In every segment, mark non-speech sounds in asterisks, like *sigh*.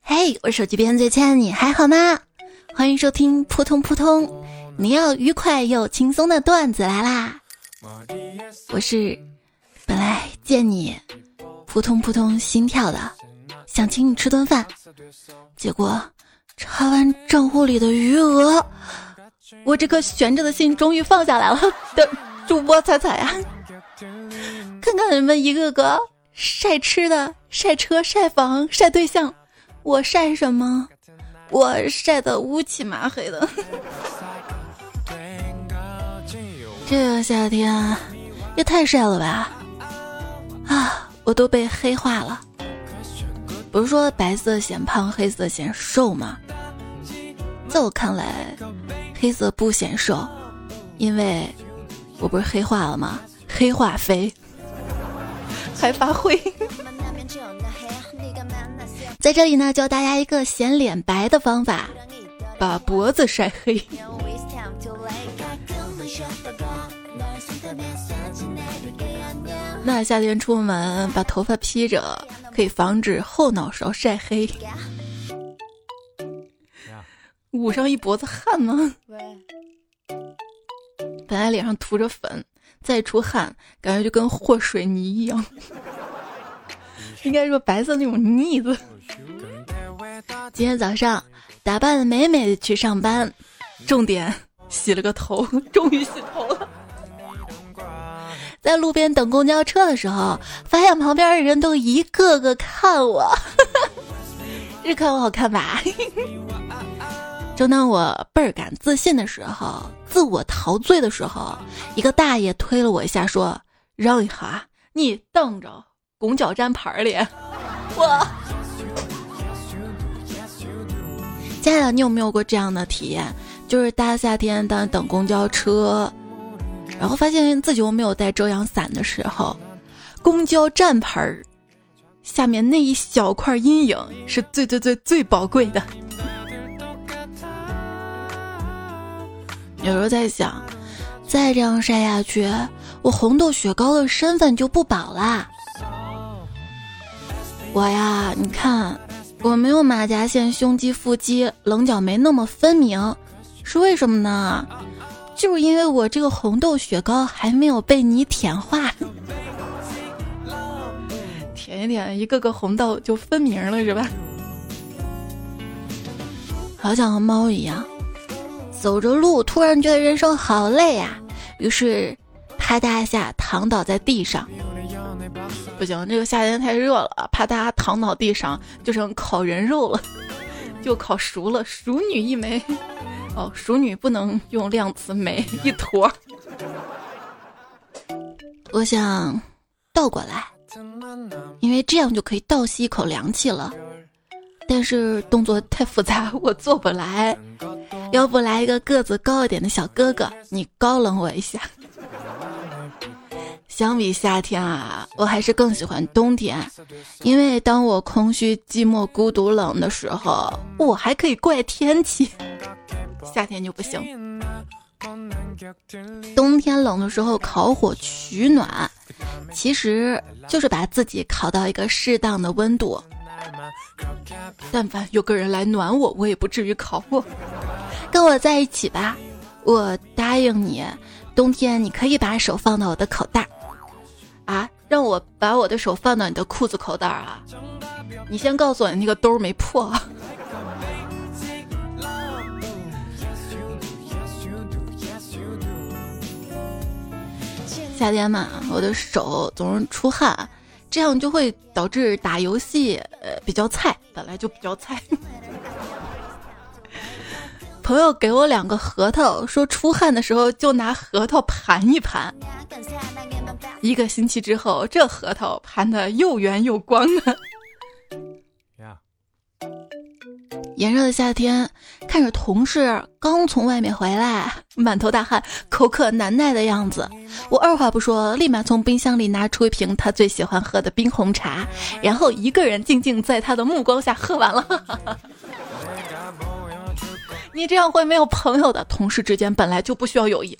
嘿，我手机边最亲爱的你还好吗？欢迎收听扑通扑通，你要愉快又轻松的段子来啦！我是本来见你扑通扑通心跳的，想请你吃顿饭，结果查完账户里的余额，我这颗悬着的心终于放下来了。的主播彩彩呀，看看你们一个个晒吃的、晒车、晒房、晒对象，我晒什么？我晒的乌漆麻黑的。这个夏天也太晒了吧！啊，我都被黑化了。不是说白色显胖，黑色显瘦吗？在我看来，黑色不显瘦，因为我不是黑化了吗？黑化肥 *laughs* 还发灰。在这里呢，教大家一个显脸白的方法，把脖子晒黑。*laughs* 那夏天出门把头发披着，可以防止后脑勺晒黑。捂上一脖子汗吗？本来脸上涂着粉，再出汗，感觉就跟和水泥一样。*laughs* 应该说白色那种腻子。今天早上打扮的美美的去上班，重点洗了个头，终于洗头了。在路边等公交车的时候，发现旁边的人都一个个看我，是看我好看吧？正当我倍儿感自信的时候，自我陶醉的时候，一个大爷推了我一下，说：“让一下，你等着，公交站牌里。”我，亲爱的，你有没有过这样的体验？就是大夏天的等公交车。然后发现自己又没有带遮阳伞的时候，公交站牌儿下面那一小块阴影是最最最最宝贵的。有时候在想，再这样晒下去，我红豆雪糕的身份就不保啦。我呀，你看，我没有马甲线、胸肌、腹肌、棱角没那么分明，是为什么呢？就是因为我这个红豆雪糕还没有被你舔化，*laughs* 舔一舔，一个个红豆就分明了，是吧？好想和猫一样，走着路突然觉得人生好累呀，于是啪嗒一下躺倒在地上。不行，这个夏天太热了，怕大家躺倒地上就成烤人肉了，就烤熟了，熟女一枚。哦，熟女不能用量词，美一坨。我想倒过来，因为这样就可以倒吸一口凉气了。但是动作太复杂，我做不来。要不来一个个子高一点的小哥哥，你高冷我一下。相比夏天啊，我还是更喜欢冬天，因为当我空虚、寂寞、孤独、冷的时候，我还可以怪天气。夏天就不行，冬天冷的时候烤火取暖，其实就是把自己烤到一个适当的温度。但凡有个人来暖我，我也不至于烤我。跟我在一起吧，我答应你，冬天你可以把手放到我的口袋。啊，让我把我的手放到你的裤子口袋啊？你先告诉我，你那个兜没破。夏天嘛，我的手总是出汗，这样就会导致打游戏呃比较菜，本来就比较菜。朋友给我两个核桃，说出汗的时候就拿核桃盘一盘。一个星期之后，这核桃盘的又圆又光的。炎热的夏天，看着同事刚从外面回来，满头大汗、口渴难耐的样子，我二话不说，立马从冰箱里拿出一瓶他最喜欢喝的冰红茶，然后一个人静静在他的目光下喝完了。你这样会没有朋友的，同事之间本来就不需要友谊。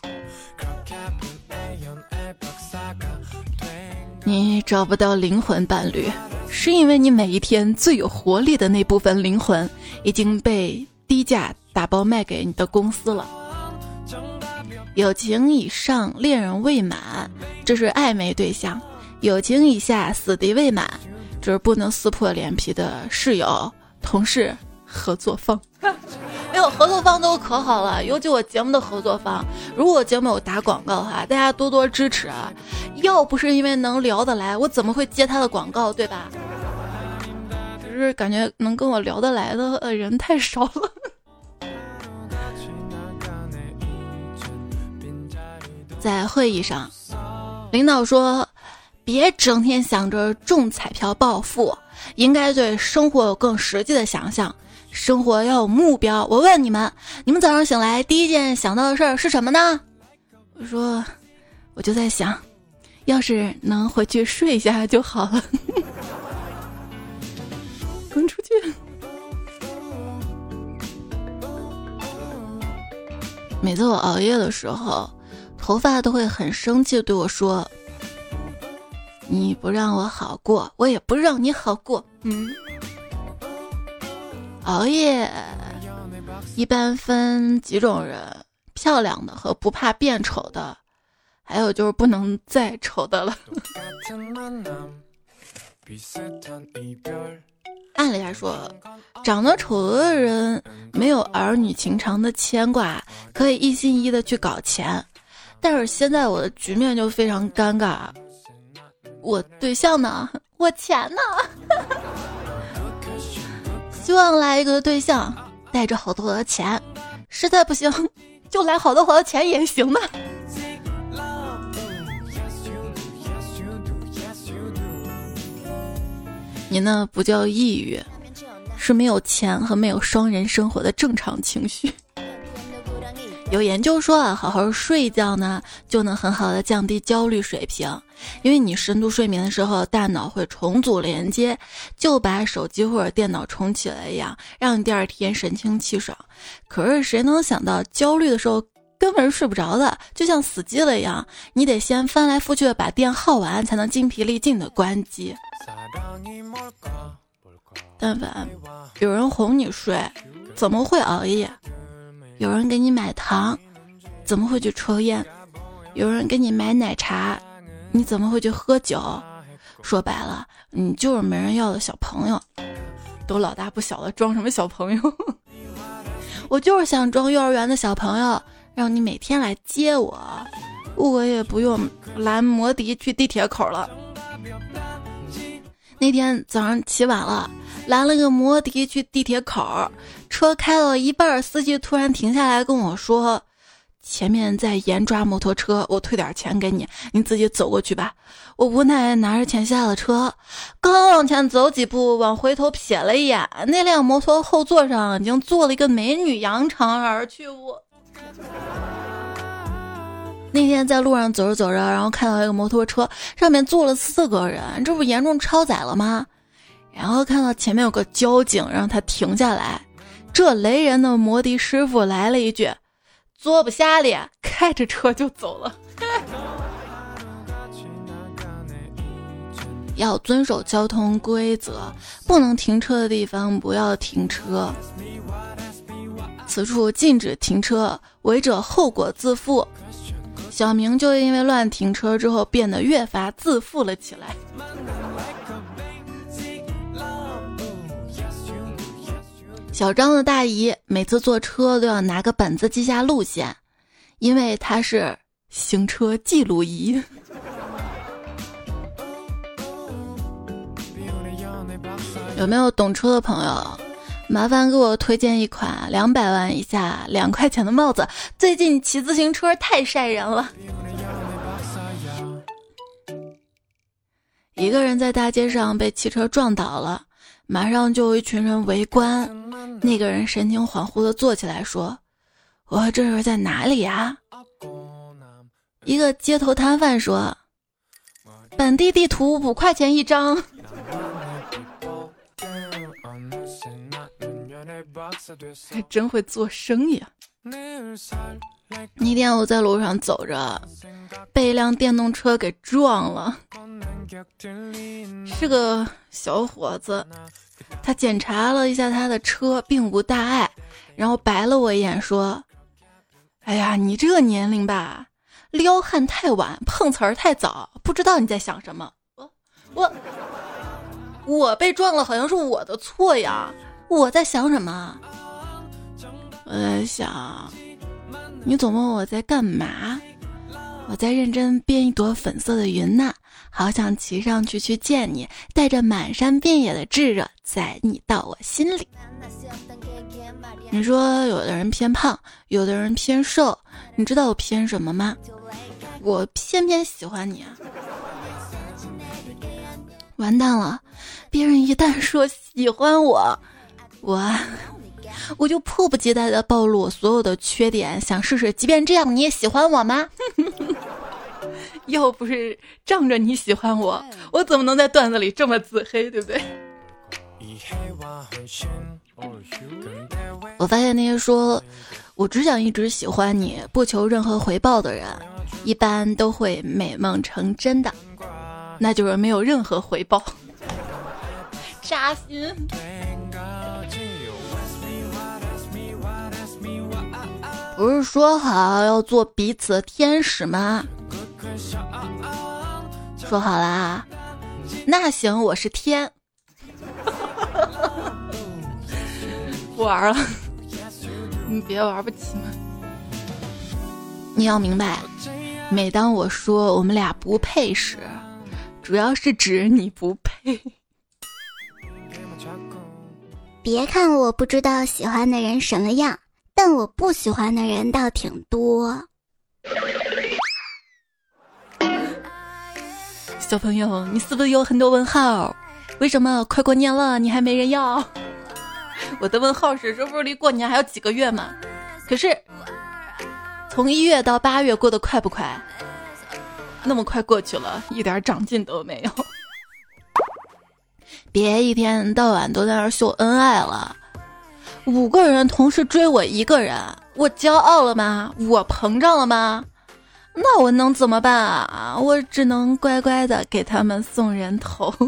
你找不到灵魂伴侣，是因为你每一天最有活力的那部分灵魂已经被低价打包卖给你的公司了。友情以上，恋人未满，这是暧昧对象；友情以下，死敌未满，这是不能撕破脸皮的室友、同事、合作方。*laughs* 哎呦，合作方都可好了，尤其我节目的合作方，如果节目有打广告的话，大家多多支持啊！要不是因为能聊得来，我怎么会接他的广告，对吧？只是感觉能跟我聊得来的呃人太少了。*laughs* 在会议上，领导说：“别整天想着中彩票暴富，应该对生活有更实际的想象。生活要有目标。”我问你们：你们早上醒来第一件想到的事儿是什么呢？我说：“我就在想，要是能回去睡一下就好了。*laughs* ”滚出去！每次我熬夜的时候。头发都会很生气，对我说：“你不让我好过，我也不让你好过。”嗯，熬夜一般分几种人：漂亮的和不怕变丑的，还有就是不能再丑的了。*laughs* 按理来说，长得丑的人没有儿女情长的牵挂，可以一心一意的去搞钱。但是现在我的局面就非常尴尬，我对象呢？*laughs* 我钱呢？*laughs* 希望来一个对象，带着好多的钱，实在不行 *laughs* 就来好多好多钱也行的。你那不叫抑郁，是没有钱和没有双人生活的正常情绪。有研究说啊，好好睡一觉呢，就能很好的降低焦虑水平。因为你深度睡眠的时候，大脑会重组连接，就把手机或者电脑重启了一样，让你第二天神清气爽。可是谁能想到，焦虑的时候根本是睡不着的，就像死机了一样，你得先翻来覆去的把电耗完，才能精疲力尽的关机。但凡有人哄你睡，怎么会熬夜？有人给你买糖，怎么会去抽烟？有人给你买奶茶，你怎么会去喝酒？说白了，你就是没人要的小朋友，都老大不小了，装什么小朋友？*laughs* 我就是想装幼儿园的小朋友，让你每天来接我，我也不用拦摩的去地铁口了。那天早上起晚了。拦了个摩的去地铁口，车开到一半，司机突然停下来跟我说：“前面在严抓摩托车，我退点钱给你，你自己走过去吧。”我无奈拿着钱下了车，刚往前走几步，往回头瞥了一眼，那辆摩托后座上已经坐了一个美女，扬长而去。我那天在路上走着走着，然后看到一个摩托车上面坐了四个人，这不严重超载了吗？然后看到前面有个交警，让他停下来。这雷人的摩的师傅来了一句：“坐不下了，开着车就走了。*laughs* 要遵守交通规则，不能停车的地方不要停车。此处禁止停车，违者后果自负。小明就因为乱停车之后，变得越发自负了起来。小张的大姨每次坐车都要拿个本子记下路线，因为她是行车记录仪。*laughs* 有没有懂车的朋友？麻烦给我推荐一款两百万以下两块钱的帽子。最近骑自行车太晒人了。一个人在大街上被汽车撞倒了。马上就有一群人围观，那个人神情恍惚的坐起来说：“我这是在哪里呀？”一个街头摊贩说：“本地地图五块钱一张。”还真会做生意。啊！那天我在路上走着，被一辆电动车给撞了。是个小伙子，他检查了一下他的车，并无大碍，然后白了我一眼说：“哎呀，你这个年龄吧，撩汉太晚，碰瓷儿太早，不知道你在想什么。”我我我被撞了，好像是我的错呀，我在想什么？我在想，你总问我在干嘛？我在认真编一朵粉色的云呢，好想骑上去去见你，带着满山遍野的炙热，载你到我心里。你说有的人偏胖，有的人偏瘦，你知道我偏什么吗？我偏偏喜欢你啊！完蛋了，别人一旦说喜欢我，我。我就迫不及待的暴露我所有的缺点，想试试，即便这样你也喜欢我吗？*laughs* 要不是仗着你喜欢我，我怎么能在段子里这么自黑，对不对？我发现那些说我只想一直喜欢你，不求任何回报的人，一般都会美梦成真的，那就是没有任何回报，*laughs* 扎心。不是说好要做彼此的天使吗？说好啦，那行，我是天。不 *laughs* 玩了，你别玩不起嘛？你要明白，每当我说我们俩不配时，主要是指你不配。别看我不知道喜欢的人什么样。但我不喜欢的人倒挺多。小朋友，你是不是有很多问号？为什么快过年了你还没人要？我的问号是：这不是离过年还有几个月吗？可是从一月到八月过得快不快？那么快过去了，一点长进都没有。别一天到晚都在那秀恩爱了。五个人同时追我一个人，我骄傲了吗？我膨胀了吗？那我能怎么办啊？我只能乖乖的给他们送人头。*laughs*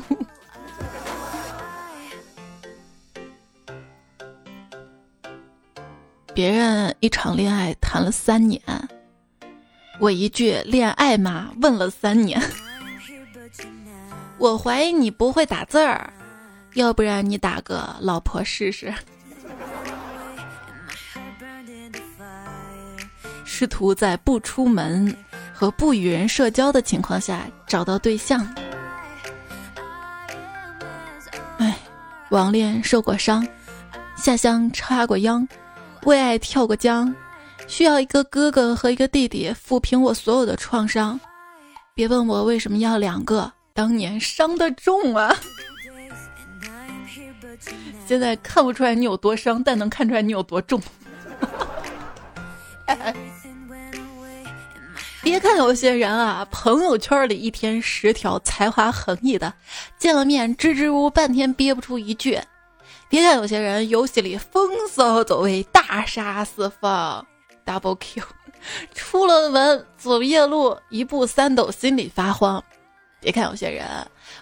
别人一场恋爱谈了三年，我一句恋爱嘛问了三年。*laughs* 我怀疑你不会打字儿，要不然你打个老婆试试。试图在不出门和不与人社交的情况下找到对象。哎，网恋受过伤，下乡插过秧，为爱跳过江，需要一个哥哥和一个弟弟抚平我所有的创伤。别问我为什么要两个，当年伤的重啊！现在看不出来你有多伤，但能看出来你有多重。*laughs* 别看有些人啊，朋友圈里一天十条才华横溢的，见了面支支吾半天憋不出一句；别看有些人游戏里风骚走位，大杀四方，double Q，*laughs* 出了门走夜路一步三抖，心里发慌；别看有些人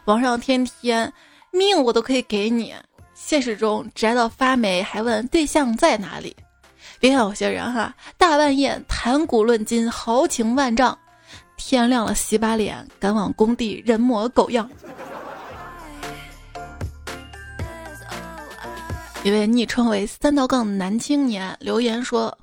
网上天天命我都可以给你，现实中宅到发霉，还问对象在哪里。*laughs* 别有些人哈，大半夜谈古论今，豪情万丈，天亮了洗把脸，赶往工地人模狗样。一位昵称为三道杠男青年留言说：“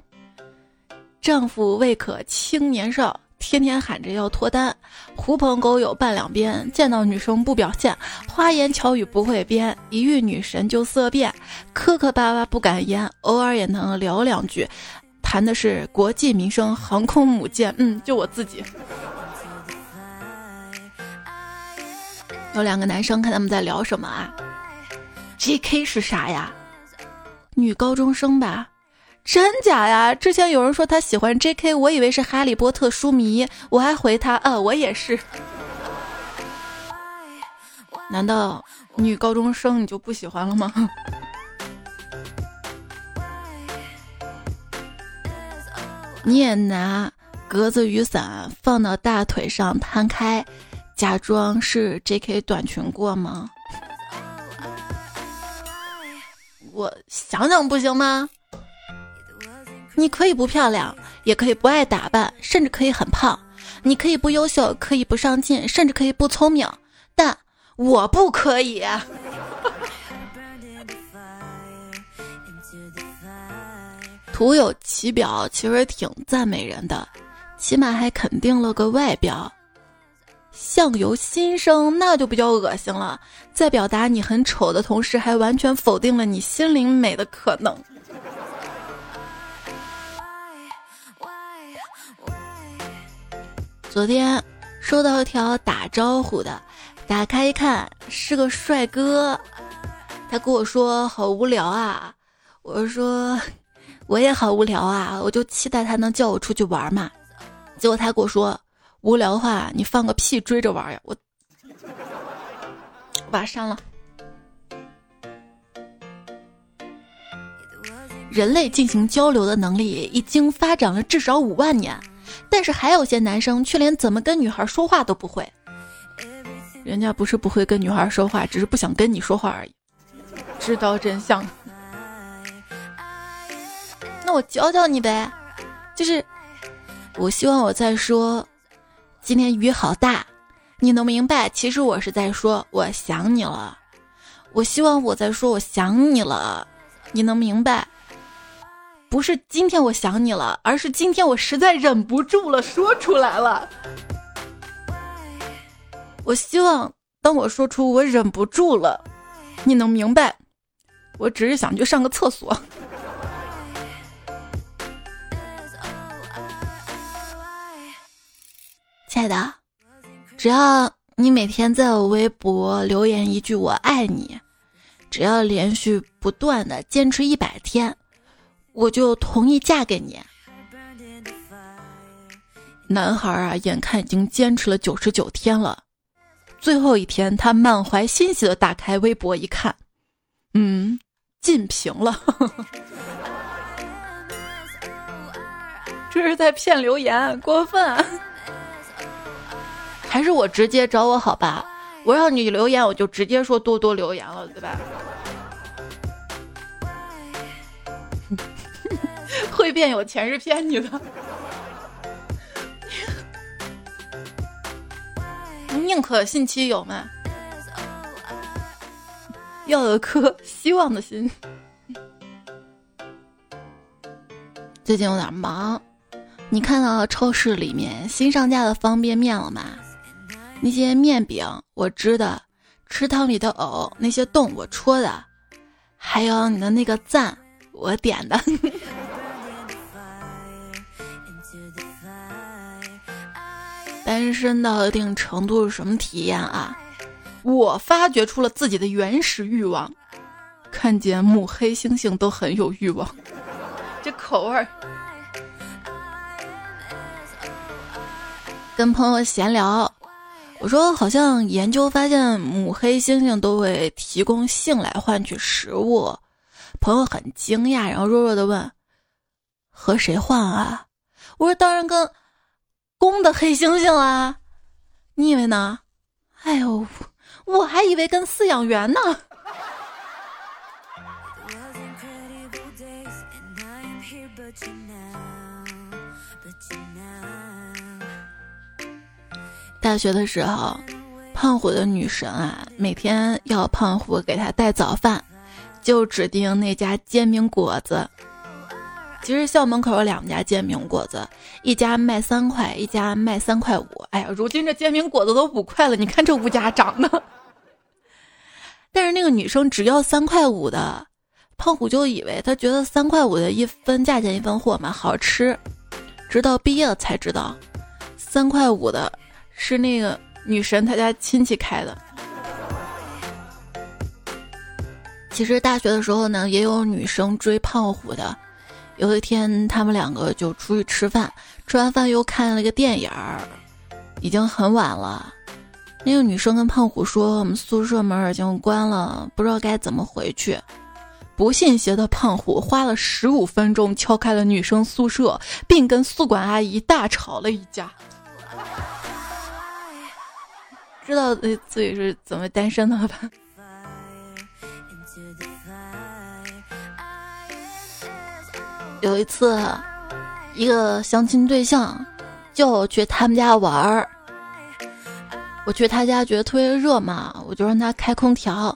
丈夫未可轻年少。”天天喊着要脱单，狐朋狗友半两边，见到女生不表现，花言巧语不会编，一遇女神就色变，磕磕巴巴不敢言，偶尔也能聊两句，谈的是国际民生、航空母舰。嗯，就我自己。*laughs* 有两个男生看他们在聊什么啊？J.K. 是啥呀？女高中生吧。真假呀？之前有人说他喜欢 J.K.，我以为是哈利波特书迷，我还回他，呃，我也是。难道女高中生你就不喜欢了吗？你也拿格子雨伞放到大腿上摊开，假装是 J.K. 短裙过吗？我想想不行吗？你可以不漂亮，也可以不爱打扮，甚至可以很胖；你可以不优秀，可以不上进，甚至可以不聪明，但我不可以。*laughs* 徒有其表，其实挺赞美人的，起码还肯定了个外表。相由心生，那就比较恶心了。在表达你很丑的同时，还完全否定了你心灵美的可能。昨天收到一条打招呼的，打开一看是个帅哥，他跟我说好无聊啊，我说。我也好无聊啊，我就期待他能叫我出去玩嘛。结果他跟我说：“无聊的话，你放个屁追着玩呀！”我把他删了。人类进行交流的能力已经发展了至少五万年，但是还有些男生却连怎么跟女孩说话都不会。人家不是不会跟女孩说话，只是不想跟你说话而已。知道真相。那我教教你呗，就是我希望我在说，今天雨好大，你能明白？其实我是在说我想你了。我希望我在说我想你了，你能明白？不是今天我想你了，而是今天我实在忍不住了，说出来了。我希望当我说出我忍不住了，你能明白？我只是想去上个厕所。亲爱的，只要你每天在我微博留言一句“我爱你”，只要连续不断的坚持一百天，我就同意嫁给你。男孩啊，眼看已经坚持了九十九天了，最后一天，他满怀欣喜的打开微博一看，嗯，禁评了，*laughs* 这是在骗留言，过分。还是我直接找我好吧，我让你留言，我就直接说多多留言了，对吧？会变有钱是骗你的，*laughs* 宁可信其有嘛，要有颗希望的心。最近有点忙，你看到超市里面新上架的方便面了吗？那些面饼我织的，池塘里的藕那些洞我戳的，还有你的那个赞我点的。*laughs* 单身到一定程度是什么体验啊？我发掘出了自己的原始欲望，看见母黑猩猩都很有欲望，这口味儿。跟朋友闲聊。我说，好像研究发现，母黑猩猩都会提供性来换取食物。朋友很惊讶，然后弱弱的问：“和谁换啊？”我说：“当然跟公的黑猩猩啊。”你以为呢？哎呦，我还以为跟饲养员呢。大学的时候，胖虎的女神啊，每天要胖虎给她带早饭，就指定那家煎饼果子。其实校门口有两家煎饼果子，一家卖三块，一家卖三块五。哎呀，如今这煎饼果子都五块了，你看这物价涨的。*laughs* 但是那个女生只要三块五的，胖虎就以为她觉得三块五的一分价钱一分货嘛，好吃。直到毕业了才知道，三块五的。是那个女神她家亲戚开的。其实大学的时候呢，也有女生追胖虎的。有一天，他们两个就出去吃饭，吃完饭又看了个电影儿，已经很晚了。那个女生跟胖虎说：“我们宿舍门已经关了，不知道该怎么回去。”不信邪的胖虎花了十五分钟敲开了女生宿舍，并跟宿管阿姨大吵了一架。*laughs* 知道自己是怎么单身的了吧？有一次，一个相亲对象叫我去他们家玩儿，我去他家觉得特别热嘛，我就让他开空调，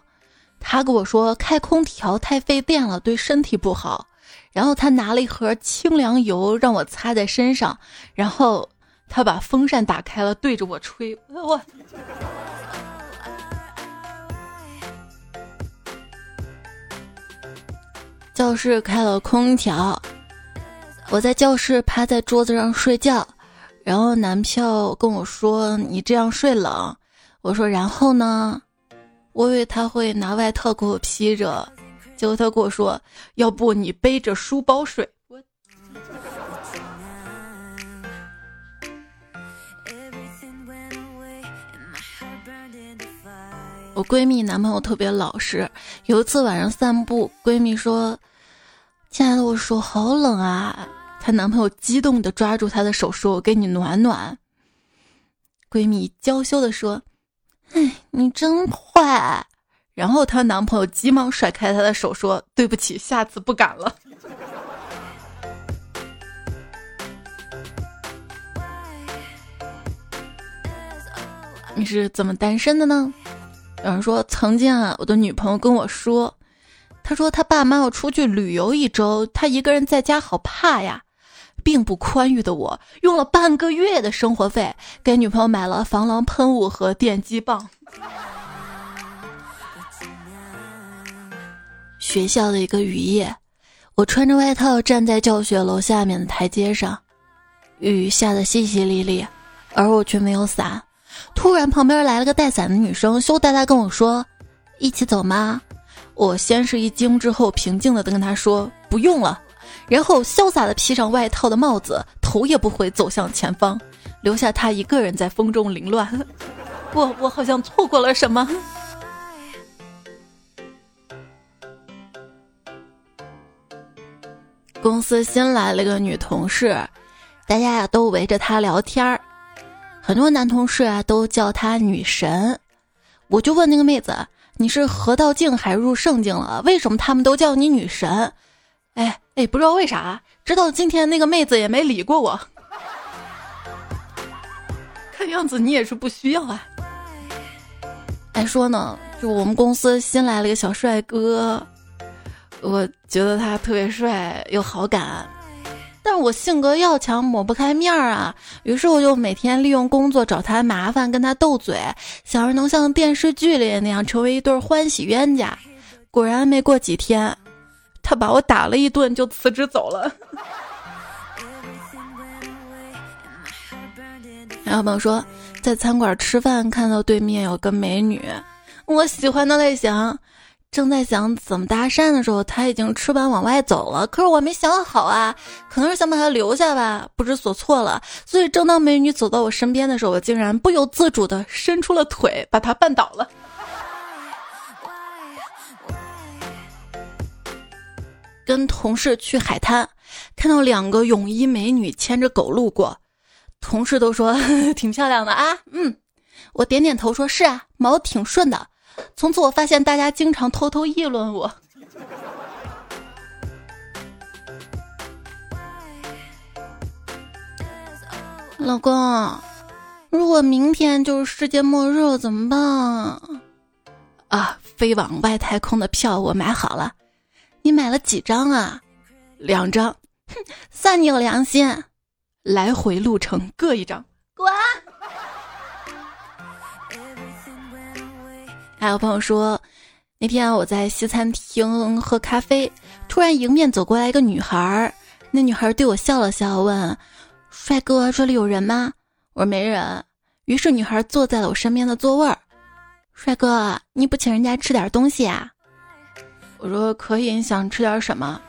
他跟我说开空调太费电了，对身体不好。然后他拿了一盒清凉油让我擦在身上，然后他把风扇打开了，对着我吹。我 *laughs* 教室开了空调，我在教室趴在桌子上睡觉，然后男票跟我说：“你这样睡冷。”我说：“然后呢？”我以为他会拿外套给我披着。结果他跟我说：“要不你背着书包睡。”我闺蜜男朋友特别老实。有一次晚上散步，闺蜜说：“亲爱的，我手好冷啊！”她男朋友激动的抓住她的手说：“我给你暖暖。”闺蜜娇羞的说：“哎，你真坏。”然后她男朋友急忙甩开她的手，说：“对不起，下次不敢了。”你是怎么单身的呢？有人说，曾经啊，我的女朋友跟我说，他说他爸妈要出去旅游一周，他一个人在家好怕呀。并不宽裕的我，用了半个月的生活费给女朋友买了防狼喷雾和电击棒。学校的一个雨夜，我穿着外套站在教学楼下面的台阶上，雨下得淅淅沥沥，而我却没有伞。突然，旁边来了个带伞的女生，羞答答跟我说：“一起走吗？”我先是一惊，之后平静的跟她说：“不用了。”然后潇洒的披上外套的帽子，头也不回走向前方，留下她一个人在风中凌乱。*laughs* 我我好像错过了什么。*laughs* 公司新来了个女同事，大家呀都围着她聊天儿，很多男同事啊都叫她女神。我就问那个妹子：“你是河道镜还是入圣境了？为什么他们都叫你女神？”哎哎，不知道为啥，直到今天那个妹子也没理过我。看样子你也是不需要啊。还说呢，就我们公司新来了一个小帅哥。我觉得他特别帅，有好感，但是我性格要强，抹不开面儿啊。于是我就每天利用工作找他麻烦，跟他斗嘴，想着能像电视剧里那样成为一对欢喜冤家。果然没过几天，他把我打了一顿就辞职走了。*laughs* 然后朋友说，在餐馆吃饭看到对面有个美女，我喜欢的类型。正在想怎么搭讪的时候，他已经吃完往外走了。可是我没想好啊，可能是想把他留下吧，不知所措了。所以正当美女走到我身边的时候，我竟然不由自主的伸出了腿，把她绊倒了。跟同事去海滩，看到两个泳衣美女牵着狗路过，同事都说 *laughs* 挺漂亮的啊。嗯，我点点头说是啊，毛挺顺的。从此我发现大家经常偷偷议论我。老公，如果明天就是世界末日了怎么办？啊，飞往外太空的票我买好了，你买了几张啊？两张，哼，算你有良心。来回路程各一张，滚。还有朋友说，那天我在西餐厅喝咖啡，突然迎面走过来一个女孩儿，那女孩对我笑了笑，问：“帅哥，这里有人吗？”我说：“没人。”于是女孩坐在了我身边的座位儿。帅哥，你不请人家吃点东西啊？我说：“可以。”你想吃点什么？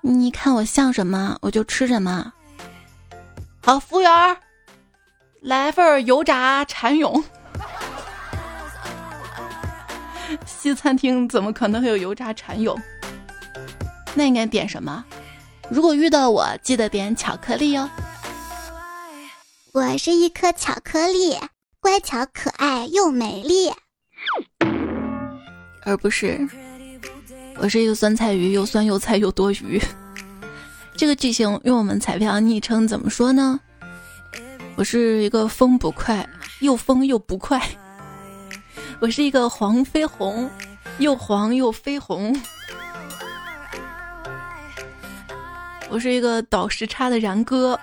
你看我像什么，我就吃什么。好，服务员，来份油炸蚕蛹。西餐厅怎么可能会有油炸蚕蛹？那应该点什么？如果遇到我，记得点巧克力哦。我是一颗巧克力，乖巧可爱又美丽，而不是我是一个酸菜鱼，又酸又菜又多余。这个剧情用我们彩票昵称怎么说呢？我是一个风不快，又疯又不快。我是一个黄飞鸿，又黄又飞鸿。我是一个倒时差的然哥，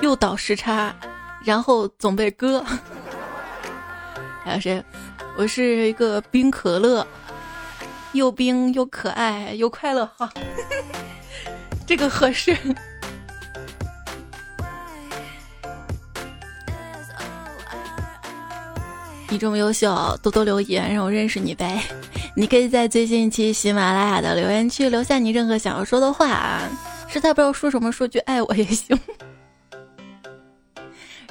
又倒时差，然后总被割。还有谁？我是一个冰可乐，又冰又可爱又快乐。哈，这个合适。你这么优秀，多多留言让我认识你呗。*laughs* 你可以在最新一期喜马拉雅的留言区留下你任何想要说的话啊。实在不知道说什么，说句爱我也行。*laughs*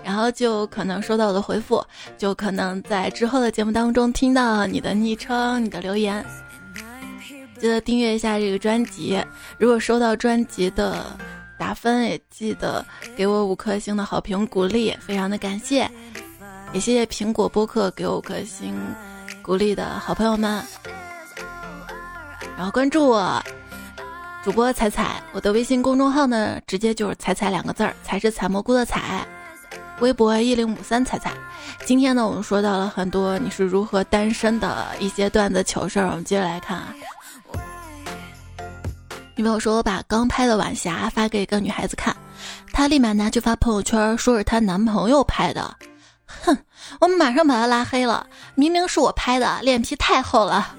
然后就可能收到我的回复，就可能在之后的节目当中听到你的昵称、你的留言。记得订阅一下这个专辑，如果收到专辑的打分，也记得给我五颗星的好评鼓励，非常的感谢。也谢谢苹果播客给我颗星鼓励的好朋友们。然后关注我。主播彩彩，我的微信公众号呢，直接就是“彩彩”两个字儿，才是采蘑菇的采。微博一零五三彩彩。今天呢，我们说到了很多你是如何单身的一些段子糗事儿，我们接着来看啊。女朋友说我把刚拍的晚霞发给一个女孩子看，她立马拿去发朋友圈，说是她男朋友拍的。哼，我们马上把他拉黑了，明明是我拍的，脸皮太厚了。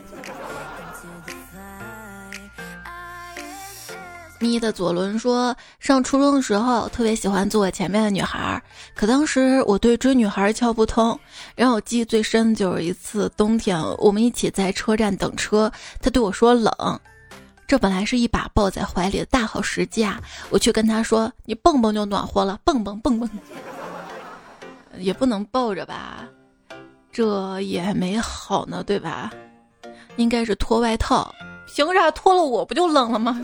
咪的左轮说，上初中的时候特别喜欢坐我前面的女孩，可当时我对追女孩窍不通。让我记忆最深的就是一次冬天，我们一起在车站等车，他对我说冷，这本来是一把抱在怀里的大好时机啊，我却跟他说你蹦蹦就暖和了，蹦蹦蹦蹦，也不能抱着吧，这也没好呢，对吧？应该是脱外套，凭啥脱了我不就冷了吗？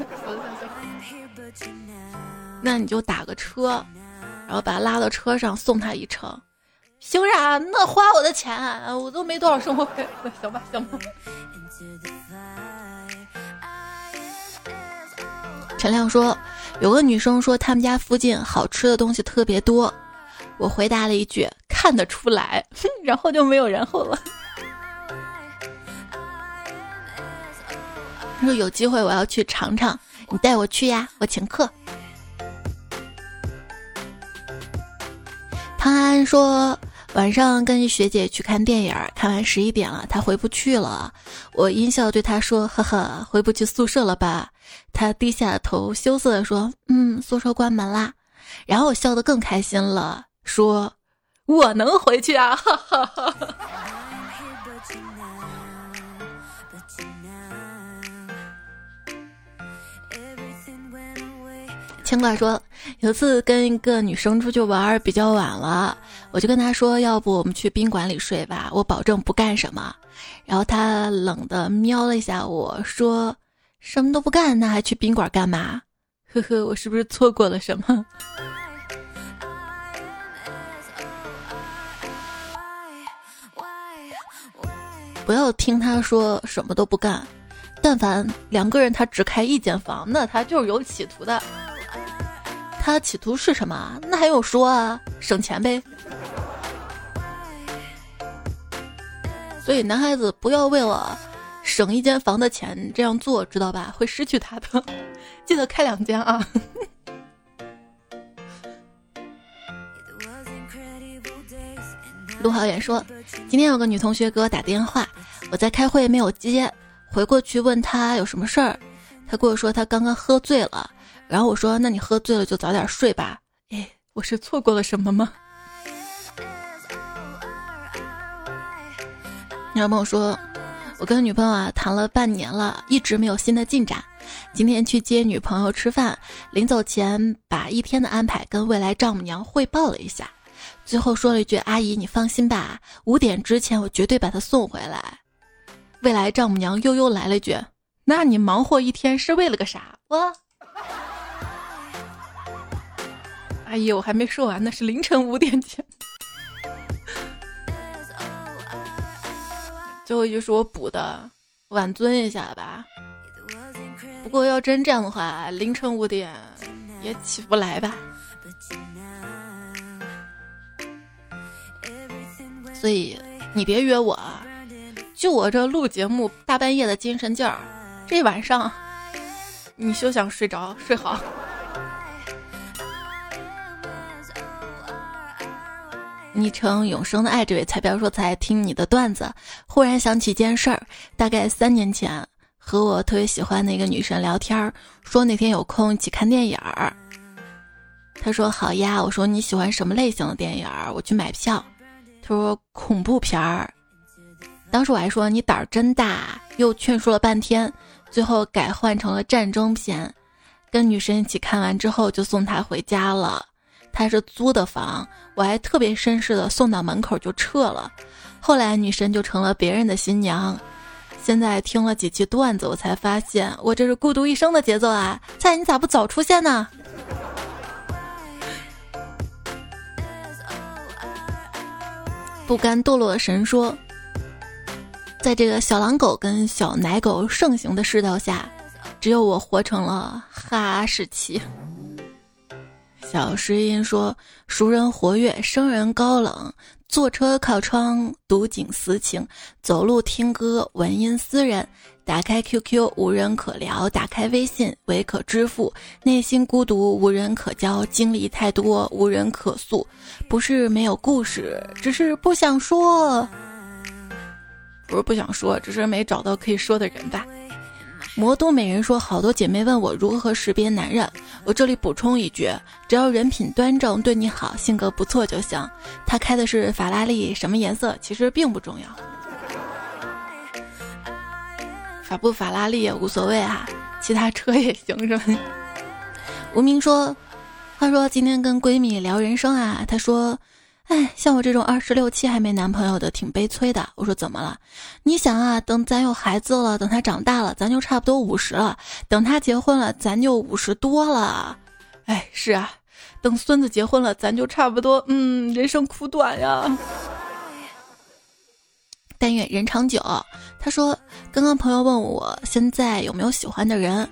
那你就打个车，然后把他拉到车上送他一程，凭啥？那花我的钱，我都没多少生活费。行吧，行吧。陈亮说，有个女生说他们家附近好吃的东西特别多，我回答了一句看得出来，*laughs* 然后就没有然后了。他说有机会我要去尝尝，你带我去呀，我请客。唐安说：“晚上跟学姐去看电影，看完十一点了，她回不去了。我阴笑对她说：‘呵呵，回不去宿舍了吧？’她低下头，羞涩的说：‘嗯，宿舍关门啦。’然后我笑得更开心了，说：‘我能回去啊！’ *laughs* 哈哈哈。”牵挂说，有次跟一个女生出去玩比较晚了，我就跟她说，要不我们去宾馆里睡吧，我保证不干什么。然后她冷的瞄了一下我说，什么都不干，那还去宾馆干嘛？呵呵，我是不是错过了什么？不要听他说什么都不干，但凡两个人他只开一间房，那他就是有企图的。他企图是什么？那还用说啊？省钱呗。所以男孩子不要为了省一间房的钱这样做，知道吧？会失去他的。记得开两间啊。陆浩远说，今天有个女同学给我打电话，我在开会没有接，回过去问她有什么事儿，她跟我说她刚刚喝醉了。然后我说：“那你喝醉了就早点睡吧。”哎，我是错过了什么吗？男朋友说：“我跟女朋友啊谈了半年了，一直没有新的进展。今天去接女朋友吃饭，临走前把一天的安排跟未来丈母娘汇报了一下，最后说了一句：‘阿姨，你放心吧，五点之前我绝对把她送回来。’未来丈母娘悠悠来了一句：‘那你忙活一天是为了个啥？’我。”阿姨，我还没说完呢，是凌晨五点前。最后一句是我补的，挽尊一下吧。不过要真这样的话，凌晨五点也起不来吧。所以你别约我啊，就我这录节目大半夜的精神劲儿，这晚上你休想睡着睡好。*laughs* 昵称永生的爱这位彩票说才听你的段子，忽然想起一件事儿，大概三年前和我特别喜欢的一个女生聊天，说那天有空一起看电影儿。他说好呀，我说你喜欢什么类型的电影儿？我去买票。说恐怖片儿。当时我还说你胆儿真大，又劝说了半天，最后改换成了战争片。跟女神一起看完之后，就送她回家了。她是租的房，我还特别绅士的送到门口就撤了。后来女神就成了别人的新娘。现在听了几期段子，我才发现我这是孤独一生的节奏啊！菜，你咋不早出现呢？不甘堕落的神说，在这个小狼狗跟小奶狗盛行的世道下，只有我活成了哈士奇。小诗音说：“熟人活跃，生人高冷。坐车靠窗，读景思情；走路听歌，闻音思人。打开 QQ，无人可聊；打开微信，唯可支付。内心孤独，无人可交；经历太多，无人可诉。不是没有故事，只是不想说。不是不想说，只是没找到可以说的人吧。”魔都美人说：“好多姐妹问我如何识别男人，我这里补充一句：只要人品端正，对你好，性格不错就行。他开的是法拉利，什么颜色其实并不重要。法不法拉利也无所谓啊，其他车也行，是吧？”无名说：“话说今天跟闺蜜聊人生啊，她说。”哎，像我这种二十六七还没男朋友的，挺悲催的。我说怎么了？你想啊，等咱有孩子了，等他长大了，咱就差不多五十了；等他结婚了，咱就五十多了。哎，是啊，等孙子结婚了，咱就差不多，嗯，人生苦短呀。但愿人长久。他说，刚刚朋友问我现在有没有喜欢的人，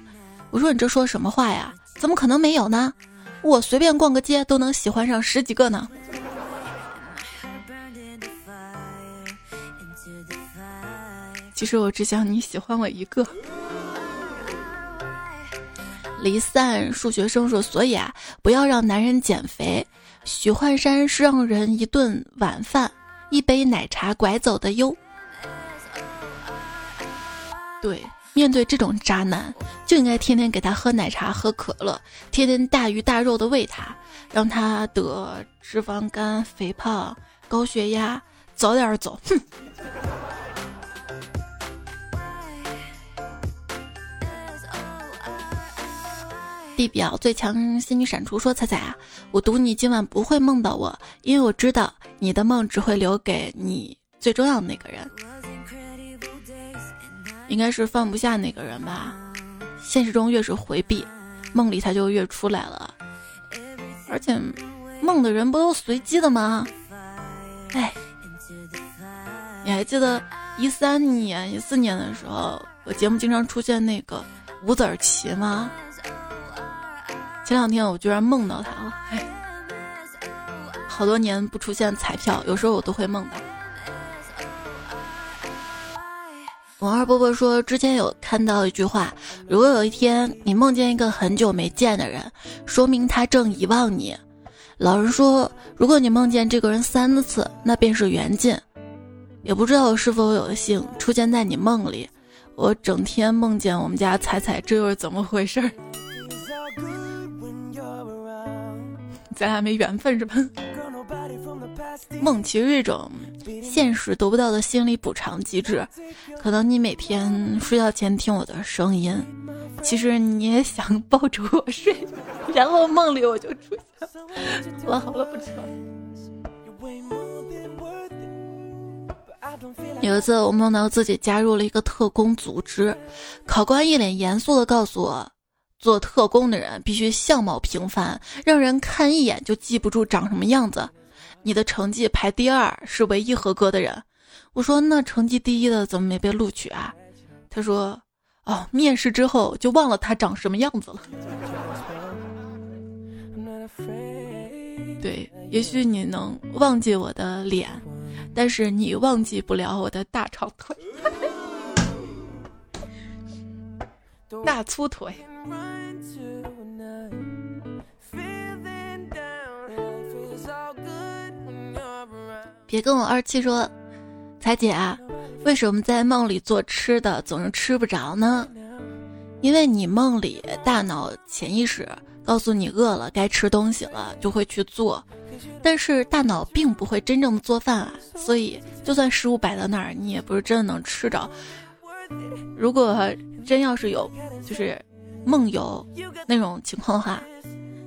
我说你这说什么话呀？怎么可能没有呢？我随便逛个街都能喜欢上十几个呢。其实我只想你喜欢我一个。离散数学生说：“所以啊，不要让男人减肥。许幻山是让人一顿晚饭、一杯奶茶拐走的哟。”对，面对这种渣男，就应该天天给他喝奶茶、喝可乐，天天大鱼大肉的喂他，让他得脂肪肝、肥胖、高血压，早点走。哼。地表最强仙女闪出说：“彩彩啊，我赌你今晚不会梦到我，因为我知道你的梦只会留给你最重要的那个人，应该是放不下那个人吧。现实中越是回避，梦里他就越出来了。而且，梦的人不都随机的吗？哎，你还记得一三年、一四年的时候，我节目经常出现那个五子棋吗？”前两天我居然梦到他了，好多年不出现彩票，有时候我都会梦到。王二伯伯说，之前有看到一句话：如果有一天你梦见一个很久没见的人，说明他正遗忘你。老人说，如果你梦见这个人三次，那便是缘尽。也不知道我是否有幸出现在你梦里。我整天梦见我们家彩彩，这又是怎么回事儿？咱俩没缘分是吧？梦其实是一种现实得不到的心理补偿机制，可能你每天睡觉前听我的声音，其实你也想抱着我睡，然后梦里我就出现。好了好了，不扯。有一次我梦到自己加入了一个特工组织，考官一脸严肃的告诉我。做特工的人必须相貌平凡，让人看一眼就记不住长什么样子。你的成绩排第二，是唯一合格的人。我说那成绩第一的怎么没被录取啊？他说哦，面试之后就忘了他长什么样子了。对，也许你能忘记我的脸，但是你忘记不了我的大长腿、*laughs* 大粗腿。别跟我二七说，彩姐啊，为什么在梦里做吃的总是吃不着呢？因为你梦里大脑潜意识。告诉你饿了，该吃东西了，就会去做。但是大脑并不会真正的做饭啊，所以就算食物摆在那儿，你也不是真的能吃着。如果真要是有就是梦游那种情况的话，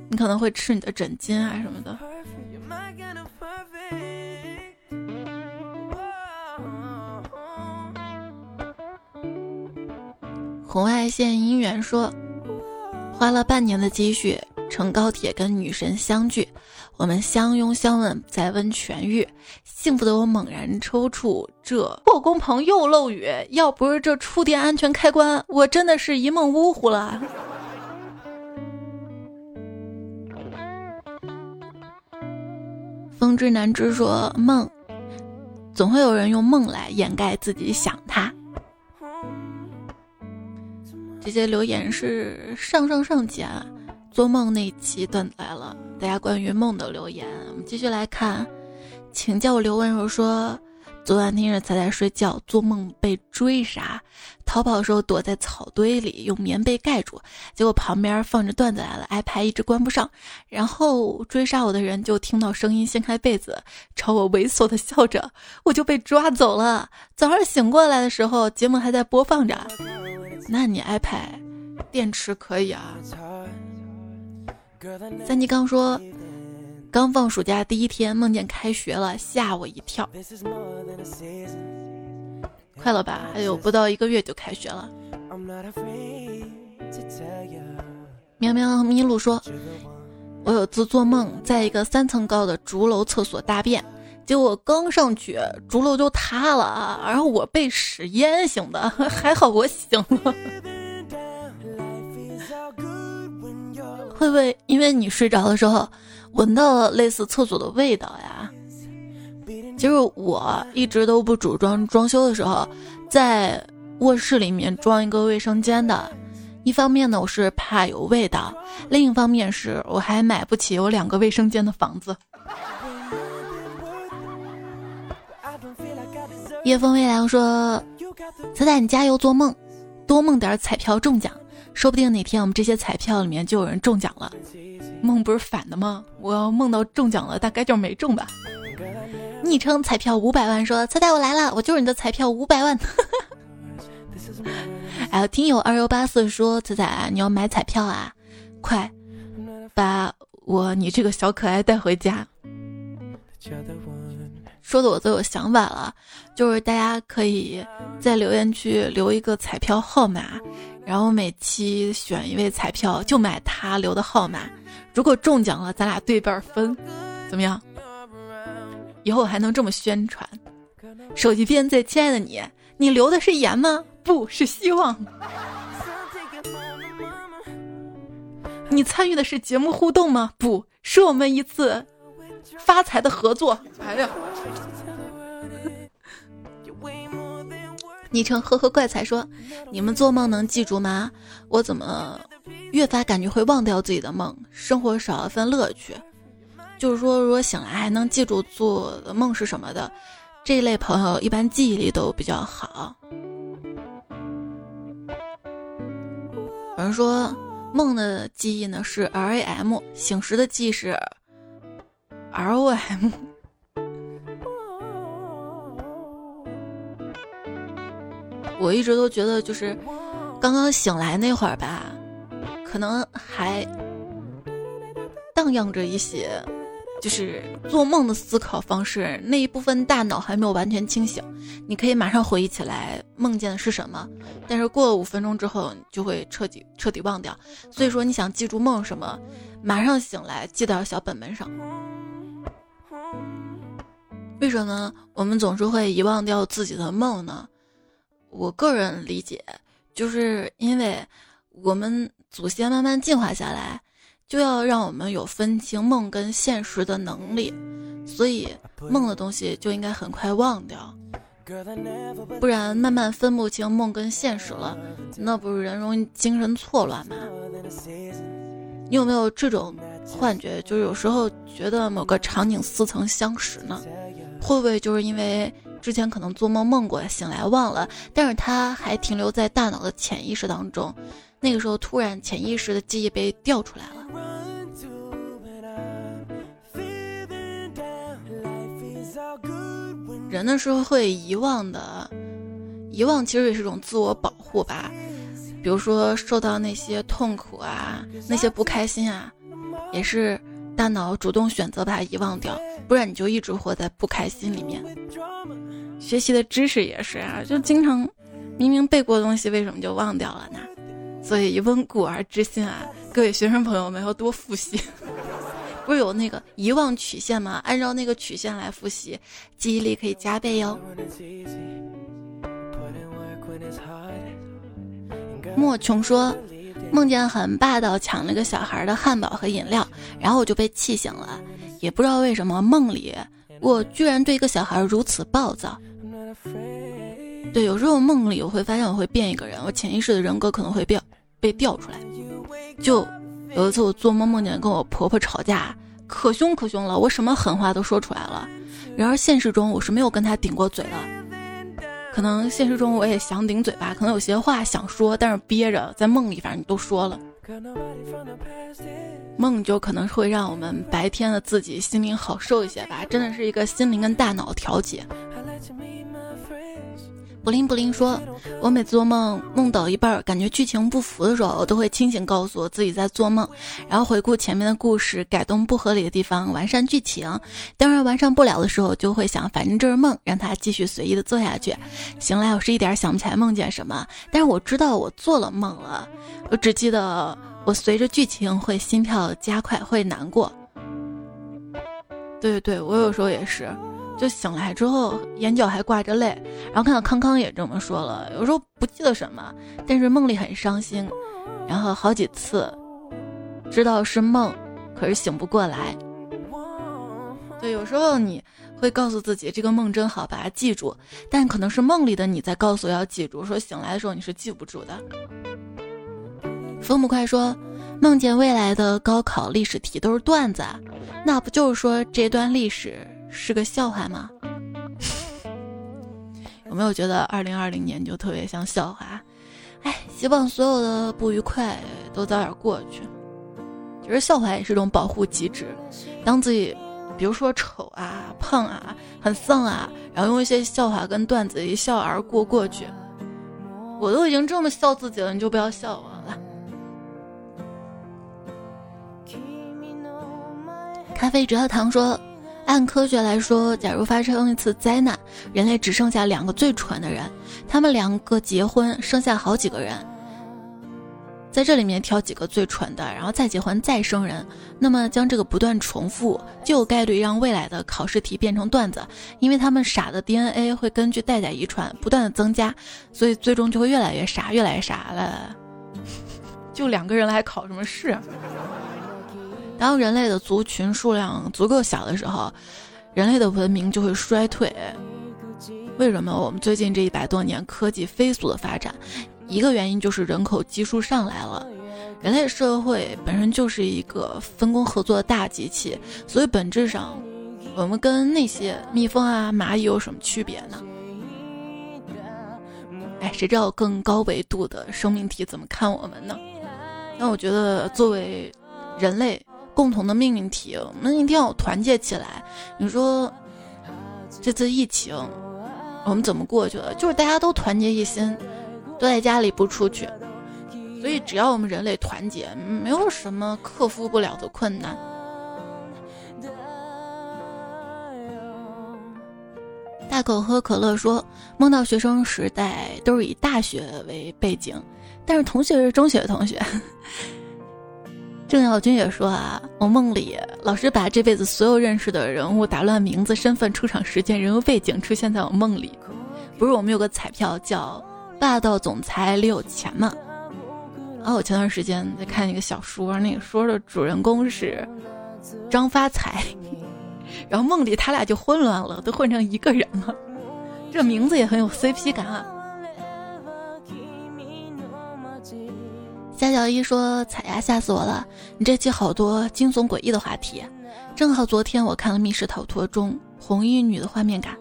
你可能会吃你的枕巾啊什么的。红外线姻缘说。花了半年的积蓄乘高铁跟女神相聚，我们相拥相吻在温泉浴，幸福的我猛然抽搐，这破工棚又漏雨，要不是这触电安全开关，我真的是一梦呜呼了。风之南之说梦，总会有人用梦来掩盖自己想他。这些留言是上上上期啊，做梦那期段子来了，大家关于梦的留言，我们继续来看，请叫我刘温柔说，昨晚听着彩彩睡觉，做梦被追杀，逃跑的时候躲在草堆里，用棉被盖住，结果旁边放着段子来了，iPad 一直关不上，然后追杀我的人就听到声音掀开被子，朝我猥琐的笑着，我就被抓走了。早上醒过来的时候，节目还在播放着。那你 iPad 电池可以啊？三弟刚说，刚放暑假第一天梦见开学了，吓我一跳。快了吧？还有不到一个月就开学了。喵喵咪露说，我有次做梦，在一个三层高的竹楼厕所大便。结果刚上去，竹楼就塌了，然后我被屎淹醒的，还好我醒了。会不会因为你睡着的时候闻到了类似厕所的味道呀？其实我一直都不主张装修的时候在卧室里面装一个卫生间的，一方面呢我是怕有味道，另一方面是我还买不起有两个卫生间的房子。夜风微凉说：“彩彩，你加油做梦，多梦点彩票中奖，说不定哪天我们这些彩票里面就有人中奖了。梦不是反的吗？我要梦到中奖了，大概就是没中吧。”昵称彩票五百万说：“彩彩，我来了，我就是你的彩票五百万。*laughs* ”还有听友二幺八四说：“彩彩，你要买彩票啊？快把我你这个小可爱带回家。”说的我都有想法了，就是大家可以在留言区留一个彩票号码，然后每期选一位彩票就买他留的号码，如果中奖了，咱俩对半分，怎么样？以后还能这么宣传？手机边最亲爱的你，你留的是言吗？不是希望。你参与的是节目互动吗？不是我们一次。发财的合作，哎呀！昵称呵呵怪才说：“你们做梦能记住吗？我怎么越发感觉会忘掉自己的梦，生活少了份乐趣。就是说，如果醒来还能记住做梦是什么的，这一类朋友一般记忆力都比较好。有人说梦的记忆呢是 RAM，醒时的记忆是。” ROM 我一直都觉得就是刚刚醒来那会儿吧，可能还荡漾着一些就是做梦的思考方式，那一部分大脑还没有完全清醒。你可以马上回忆起来梦见的是什么，但是过了五分钟之后就会彻底彻底忘掉。所以说你想记住梦什么，马上醒来记到小本本上。为什么我们总是会遗忘掉自己的梦呢？我个人理解，就是因为我们祖先慢慢进化下来，就要让我们有分清梦跟现实的能力，所以梦的东西就应该很快忘掉，不然慢慢分不清梦跟现实了，那不是人容易精神错乱吗？你有没有这种幻觉，就是有时候觉得某个场景似曾相识呢？会不会就是因为之前可能做梦梦过，醒来忘了，但是它还停留在大脑的潜意识当中，那个时候突然潜意识的记忆被调出来了。人的时候会遗忘的，遗忘其实也是一种自我保护吧。比如说受到那些痛苦啊，那些不开心啊，也是。大脑主动选择把它遗忘掉，不然你就一直活在不开心里面。学习的知识也是啊，就经常明明背过的东西，为什么就忘掉了呢？所以一问故而知新啊，各位学生朋友们要多复习。*laughs* 不是有那个遗忘曲线吗？按照那个曲线来复习，记忆力可以加倍哟。莫琼说。梦见很霸道抢了个小孩的汉堡和饮料，然后我就被气醒了，也不知道为什么梦里我居然对一个小孩如此暴躁。对，有时候梦里我会发现我会变一个人，我潜意识的人格可能会变被调出来。就有一次我做梦梦见跟我婆婆吵架，可凶可凶了，我什么狠话都说出来了。然而现实中我是没有跟她顶过嘴的。可能现实中我也想顶嘴吧，可能有些话想说，但是憋着，在梦里反正你都说了。梦就可能会让我们白天的自己心灵好受一些吧，真的是一个心灵跟大脑调节。布灵布灵说：“我每次做梦梦到一半，感觉剧情不符的时候，我都会清醒告诉我自己在做梦，然后回顾前面的故事，改动不合理的地方，完善剧情。当然完善不了的时候，就会想，反正这是梦，让它继续随意的做下去。醒来我是一点想不起来梦见什么，但是我知道我做了梦了，我只记得我随着剧情会心跳加快，会难过。对对对，我有时候也是。”就醒来之后，眼角还挂着泪，然后看到康康也这么说了。有时候不记得什么，但是梦里很伤心，然后好几次知道是梦，可是醒不过来。对，有时候你会告诉自己这个梦真好，把它记住，但可能是梦里的你在告诉要记住，说醒来的时候你是记不住的。风母快说，梦见未来的高考历史题都是段子，那不就是说这段历史？是个笑话吗？*laughs* 有没有觉得二零二零年就特别像笑话？哎，希望所有的不愉快都早点过去。其实笑话也是一种保护机制。当自己，比如说丑啊、胖啊、很丧啊，然后用一些笑话跟段子一笑而过过去。我都已经这么笑自己了，你就不要笑我了。咖啡折糖说。按科学来说，假如发生一次灾难，人类只剩下两个最蠢的人，他们两个结婚，生下好几个人，在这里面挑几个最蠢的，然后再结婚再生人，那么将这个不断重复，就有概率让未来的考试题变成段子，因为他们傻的 DNA 会根据代代遗传不断的增加，所以最终就会越来越傻，越来越傻了。*laughs* 就两个人来考什么试？当人类的族群数量足够小的时候，人类的文明就会衰退。为什么我们最近这一百多年科技飞速的发展？一个原因就是人口基数上来了。人类社会本身就是一个分工合作的大机器，所以本质上，我们跟那些蜜蜂啊、蚂蚁有什么区别呢？哎，谁知道更高维度的生命体怎么看我们呢？那我觉得作为人类。共同的命运体，我们一定要团结起来。你说这次疫情我们怎么过去的？就是大家都团结一心，都在家里不出去。所以只要我们人类团结，没有什么克服不了的困难。大口喝可乐说，梦到学生时代都是以大学为背景，但是同学是中学同学。郑耀军也说啊，我梦里老师把这辈子所有认识的人物打乱名字、身份、出场时间、人物背景出现在我梦里。不是我们有个彩票叫《霸道总裁李有钱》吗？啊我前段时间在看一个小说，那个说的主人公是张发财，然后梦里他俩就混乱了，都混成一个人了。这名字也很有 CP 感啊。夏小一说：“彩呀，吓死我了！你这期好多惊悚诡异的话题，正好昨天我看了《密室逃脱》中红衣女的画面感，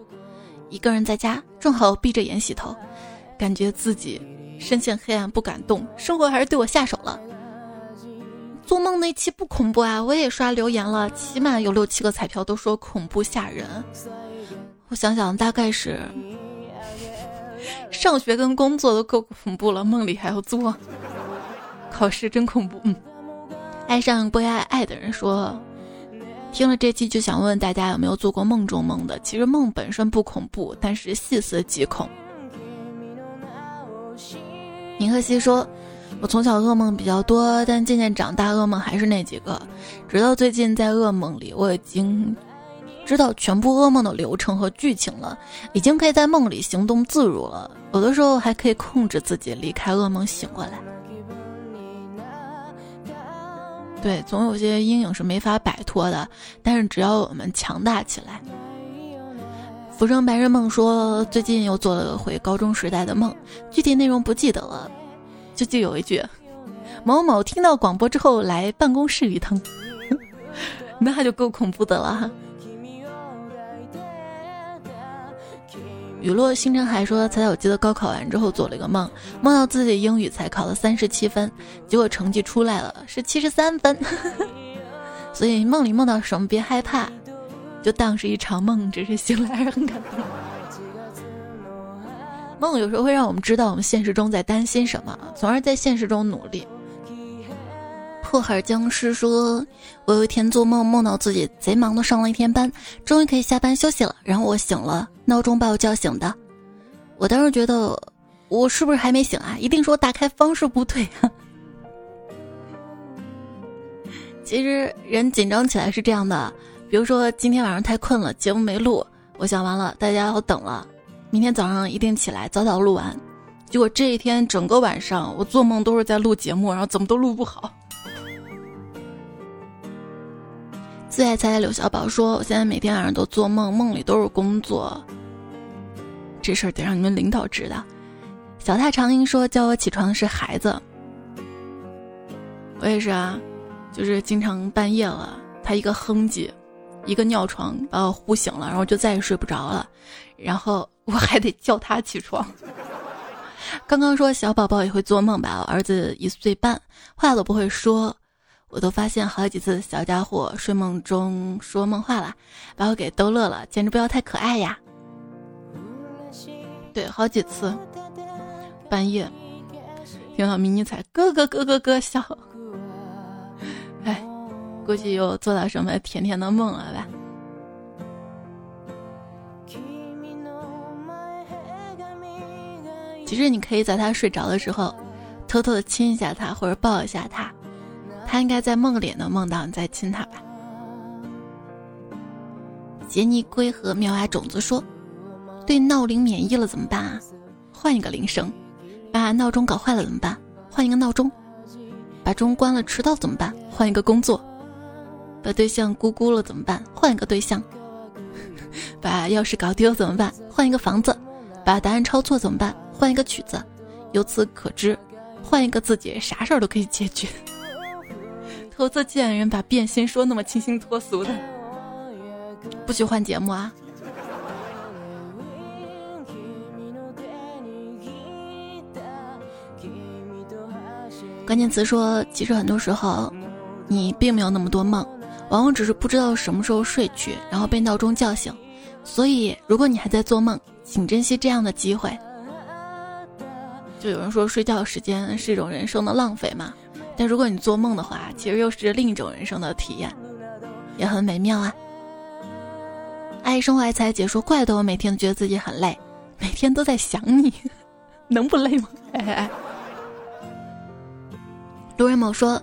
一个人在家，正好闭着眼洗头，感觉自己深陷黑暗不敢动，生活还是对我下手了。做梦那期不恐怖啊，我也刷留言了，起码有六七个彩票都说恐怖吓人。我想想，大概是上学跟工作都够恐怖了，梦里还要做。”考试真恐怖。嗯，爱上不爱爱的人说，听了这期就想问问大家有没有做过梦中梦的？其实梦本身不恐怖，但是细思极恐。宁和熙说，我从小噩梦比较多，但渐渐长大，噩梦还是那几个。直到最近在噩梦里，我已经知道全部噩梦的流程和剧情了，已经可以在梦里行动自如了。有的时候还可以控制自己离开噩梦，醒过来。对，总有些阴影是没法摆脱的，但是只要我们强大起来。浮生白日梦说，最近又做了回高中时代的梦，具体内容不记得了，就记有一句：某某听到广播之后来办公室一趟，*laughs* 那就够恐怖的了。雨落星辰海说：“彩彩，我记得高考完之后做了一个梦，梦到自己英语才考了三十七分，结果成绩出来了是七十三分。*laughs* 所以梦里梦到什么别害怕，就当是一场梦，只是醒来很感动。梦有时候会让我们知道我们现实中在担心什么，从而在现实中努力。”破海僵尸说：“我有一天做梦，梦到自己贼忙的上了一天班，终于可以下班休息了。然后我醒了，闹钟把我叫醒的。我当时觉得，我是不是还没醒啊？一定是我打开方式不对。*laughs* 其实人紧张起来是这样的，比如说今天晚上太困了，节目没录，我想完了，大家要等了，明天早上一定起来早早录完。结果这一天整个晚上，我做梦都是在录节目，然后怎么都录不好。”最爱猜的刘小宝说：“我现在每天晚上都做梦，梦里都是工作。这事儿得让你们领导知道。”小太长音说：“叫我起床的是孩子。”我也是啊，就是经常半夜了，他一个哼唧，一个尿床把我呼醒了，然后就再也睡不着了，然后我还得叫他起床。刚刚说小宝宝也会做梦吧？我儿子一岁半，话都不会说。我都发现好几次小家伙睡梦中说梦话了，把我给逗乐了，简直不要太可爱呀！对，好几次半夜听到迷你彩咯咯咯咯咯笑，哎，估计又做到什么甜甜的梦了吧？其实你可以在他睡着的时候，偷偷的亲一下他，或者抱一下他。他应该在梦里能梦到你在亲他吧？杰尼龟和妙蛙种子说：“对闹铃免疫了怎么办啊？换一个铃声。把闹钟搞坏了怎么办？换一个闹钟。把钟关了迟到怎么办？换一个工作。把对象咕咕了怎么办？换一个对象。把钥匙搞丢怎么办？换一个房子。把答案抄错怎么办？换一个曲子。由此可知，换一个自己，啥事儿都可以解决。”投资贱人把变心说那么清新脱俗的，不许换节目啊！关键词说，其实很多时候你并没有那么多梦，往往只是不知道什么时候睡去，然后被闹钟叫醒。所以，如果你还在做梦，请珍惜这样的机会。就有人说，睡觉时间是一种人生的浪费嘛？但如果你做梦的话，其实又是另一种人生的体验，也很美妙啊。爱生活爱财解说，怪得我每天都觉得自己很累，每天都在想你，*laughs* 能不累吗？哎哎。路人某说，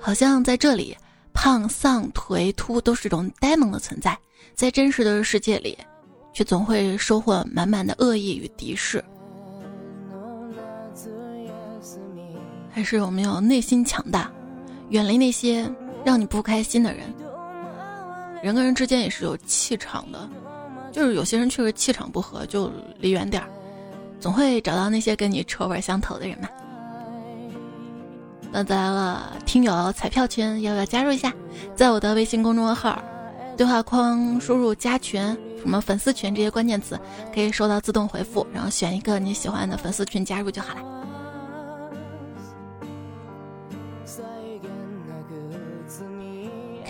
好像在这里，胖、丧、颓、秃都是种呆萌的存在，在真实的世界里，却总会收获满满的恶意与敌视。还是我们要内心强大，远离那些让你不开心的人。人跟人之间也是有气场的，就是有些人确实气场不合，就离远点儿，总会找到那些跟你臭味相投的人嘛。那来了，听友彩票群要不要加入一下？在我的微信公众号对话框输入“加群”什么粉丝群这些关键词，可以收到自动回复，然后选一个你喜欢的粉丝群加入就好了。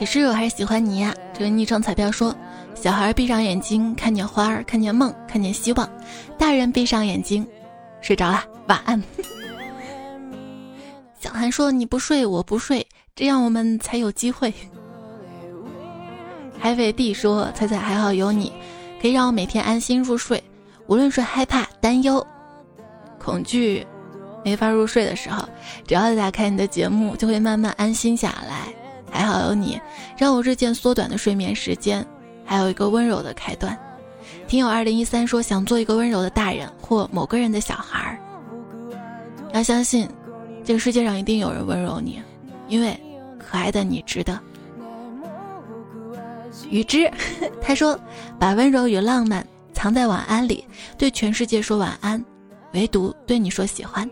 可是我还是喜欢你呀！这个昵称彩票说：“小孩闭上眼睛，看见花儿，看见梦，看见希望；大人闭上眼睛，睡着了，晚安。*laughs* ”小韩说：“你不睡，我不睡，这样我们才有机会。”海伟弟说：“彩彩还好有你，可以让我每天安心入睡，无论是害怕、担忧、恐惧，没法入睡的时候，只要打开你的节目，就会慢慢安心下来。”还好有你，让我日渐缩短的睡眠时间，还有一个温柔的开端。听友二零一三说想做一个温柔的大人或某个人的小孩儿，要相信这个世界上一定有人温柔你，因为可爱的你值得。雨之 *laughs* 他说把温柔与浪漫藏在晚安里，对全世界说晚安，唯独对你说喜欢。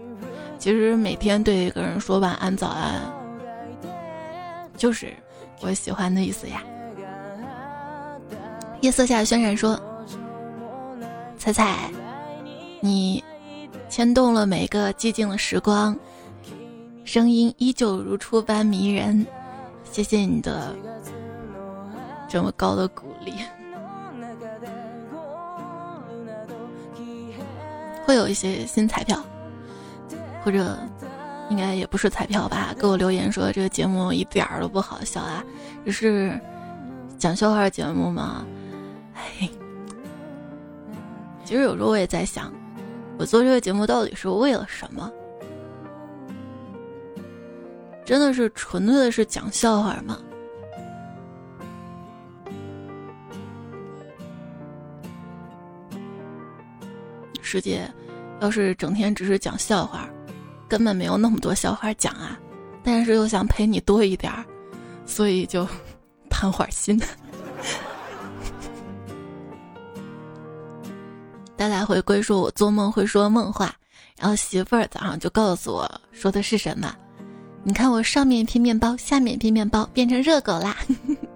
其实每天对一个人说晚安、早安。就是我喜欢的意思呀。夜色下，渲染说：“彩彩，你牵动了每个寂静的时光，声音依旧如初般迷人。谢谢你的这么高的鼓励。”会有一些新彩票，或者。应该也不是彩票吧？给我留言说这个节目一点儿都不好笑啊！这是讲笑话节目吗？哎，其实有时候我也在想，我做这个节目到底是为了什么？真的是纯粹的是讲笑话吗？世界要是整天只是讲笑话。根本没有那么多笑话讲啊，但是又想陪你多一点儿，所以就 *laughs* 贪会儿心。*laughs* 大家回归说，我做梦会说梦话，然后媳妇儿早上就告诉我说的是什么。你看我上面一片面包，下面一片面包，变成热狗啦。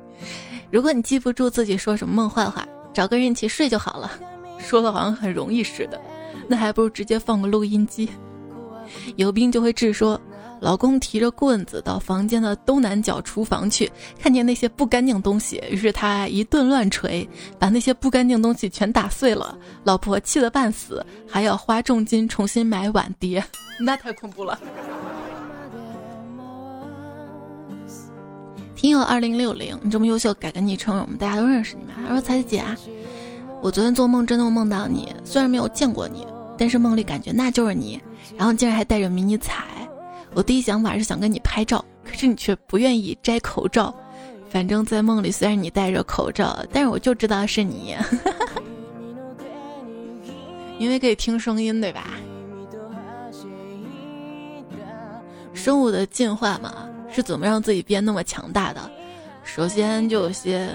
*laughs* 如果你记不住自己说什么梦话的话，找个人一起睡就好了。说的好像很容易似的，那还不如直接放个录音机。有病就会治。说，老公提着棍子到房间的东南角厨房去，看见那些不干净东西，于是他一顿乱锤，把那些不干净东西全打碎了。老婆气得半死，还要花重金重新买碗碟，那太恐怖了。听友二零六零，你这么优秀，改个昵称，我们大家都认识你吗？他说：“彩姐啊，我昨天做梦真的梦到你，虽然没有见过你，但是梦里感觉那就是你。”然后竟然还带着迷你彩，我第一想法是想跟你拍照，可是你却不愿意摘口罩。反正，在梦里虽然你戴着口罩，但是我就知道是你，*laughs* 因为可以听声音，对吧？生物的进化嘛，是怎么让自己变那么强大的？首先，就有些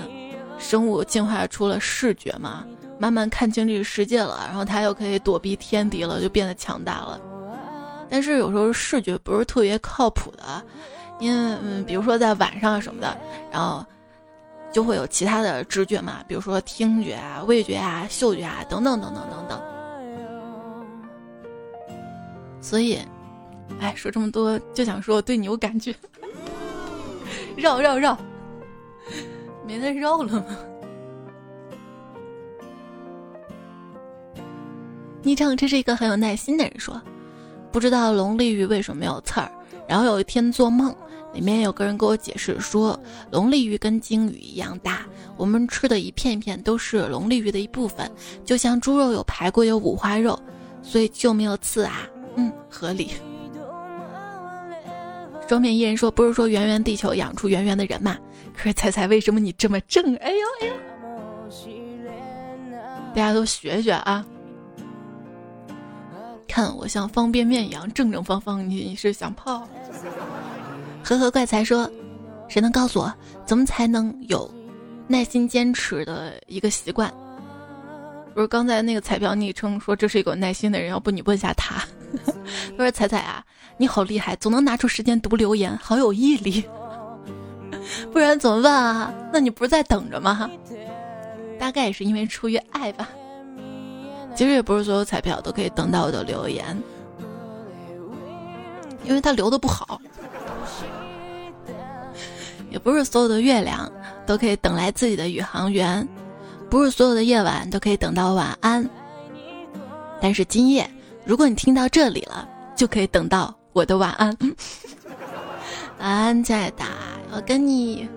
生物进化出了视觉嘛，慢慢看清这个世界了，然后它又可以躲避天敌了，就变得强大了。但是有时候视觉不是特别靠谱的，因为嗯，比如说在晚上什么的，然后就会有其他的知觉嘛，比如说听觉啊、味觉啊、嗅觉啊等等等等等等。所以，哎，说这么多就想说我对你有感觉，*laughs* 绕绕绕，没得绕了吗？昵称这是一个很有耐心的人说。不知道龙利鱼为什么没有刺儿，然后有一天做梦，里面有个人给我解释说，龙利鱼跟鲸鱼一样大，我们吃的一片一片都是龙利鱼的一部分，就像猪肉有排骨有五花肉，所以就没有刺啊。嗯，合理。双面一人说：“不是说圆圆地球养出圆圆的人嘛？可是猜猜，为什么你这么正？哎呦哎呦！大家都学学啊！看我像方便面一样正正方方，你是想泡？”和和怪才说：“谁能告诉我，怎么才能有耐心坚持的一个习惯？”不是刚才那个彩票昵称说这是一个有耐心的人，要不你问一下他？他说：“彩彩啊，你好厉害，总能拿出时间读留言，好有毅力。*laughs* 不然怎么办啊？那你不是在等着吗？大概也是因为出于爱吧。其实也不是所有彩票都可以等到我的留言，因为它留的不好。”也不是所有的月亮都可以等来自己的宇航员，不是所有的夜晚都可以等到晚安。但是今夜，如果你听到这里了，就可以等到我的晚安。晚安，亲爱的，我跟你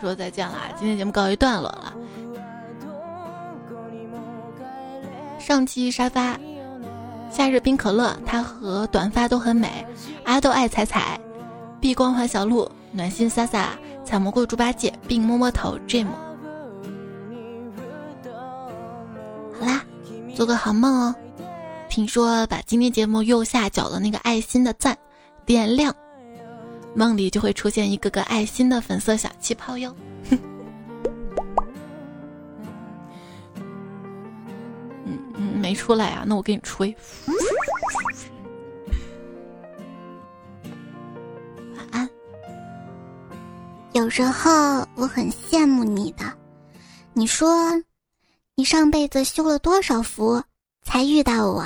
说再见了。今天节目告一段落了。上期沙发，夏日冰可乐，他和短发都很美。阿豆爱彩彩，碧光环小鹿。暖心飒飒，采蘑菇猪八戒，并摸摸头。Jim，好啦，做个好梦哦。听说把今天节目右下角的那个爱心的赞点亮，梦里就会出现一个个爱心的粉色小气泡哟。哼没出来啊，那我给你吹。有时候我很羡慕你的，你说，你上辈子修了多少福才遇到我？